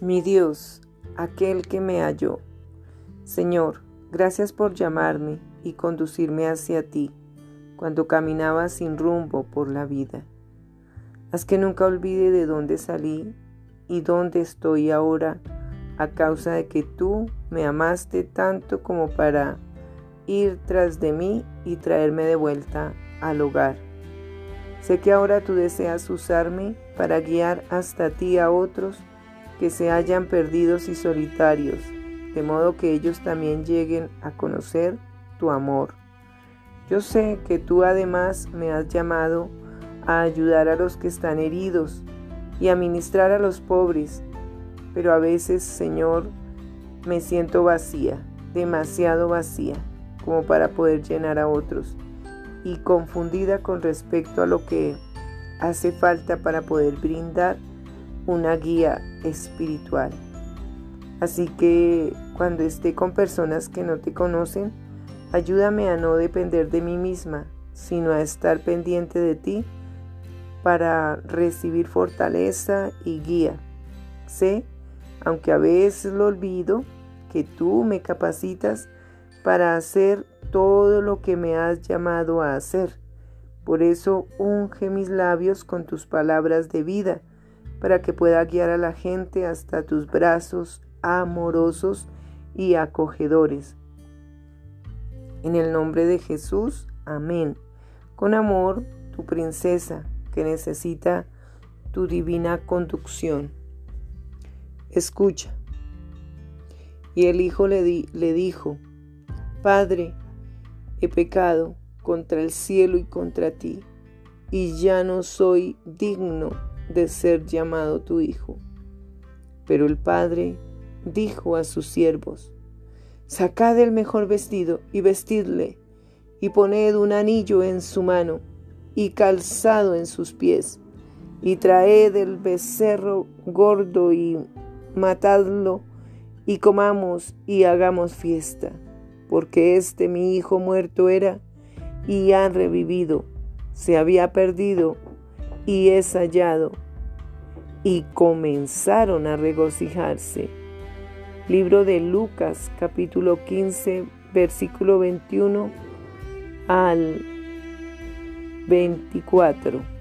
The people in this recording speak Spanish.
Mi Dios, aquel que me halló. Señor, gracias por llamarme y conducirme hacia ti cuando caminaba sin rumbo por la vida. Haz que nunca olvide de dónde salí y dónde estoy ahora a causa de que tú me amaste tanto como para ir tras de mí y traerme de vuelta al hogar. Sé que ahora tú deseas usarme para guiar hasta ti a otros que se hallan perdidos y solitarios, de modo que ellos también lleguen a conocer tu amor. Yo sé que tú además me has llamado a ayudar a los que están heridos y a ministrar a los pobres, pero a veces, Señor, me siento vacía, demasiado vacía, como para poder llenar a otros, y confundida con respecto a lo que hace falta para poder brindar una guía espiritual. Así que cuando esté con personas que no te conocen, ayúdame a no depender de mí misma, sino a estar pendiente de ti para recibir fortaleza y guía. Sé, aunque a veces lo olvido, que tú me capacitas para hacer todo lo que me has llamado a hacer. Por eso unge mis labios con tus palabras de vida para que pueda guiar a la gente hasta tus brazos amorosos y acogedores. En el nombre de Jesús, amén. Con amor, tu princesa, que necesita tu divina conducción. Escucha. Y el hijo le, le dijo, Padre, he pecado contra el cielo y contra ti, y ya no soy digno de ser llamado tu hijo. Pero el padre dijo a sus siervos, Sacad el mejor vestido y vestidle, y poned un anillo en su mano y calzado en sus pies, y traed el becerro gordo y matadlo, y comamos y hagamos fiesta, porque este mi hijo muerto era y ha revivido, se había perdido y es hallado. Y comenzaron a regocijarse. Libro de Lucas capítulo 15 versículo 21 al 24.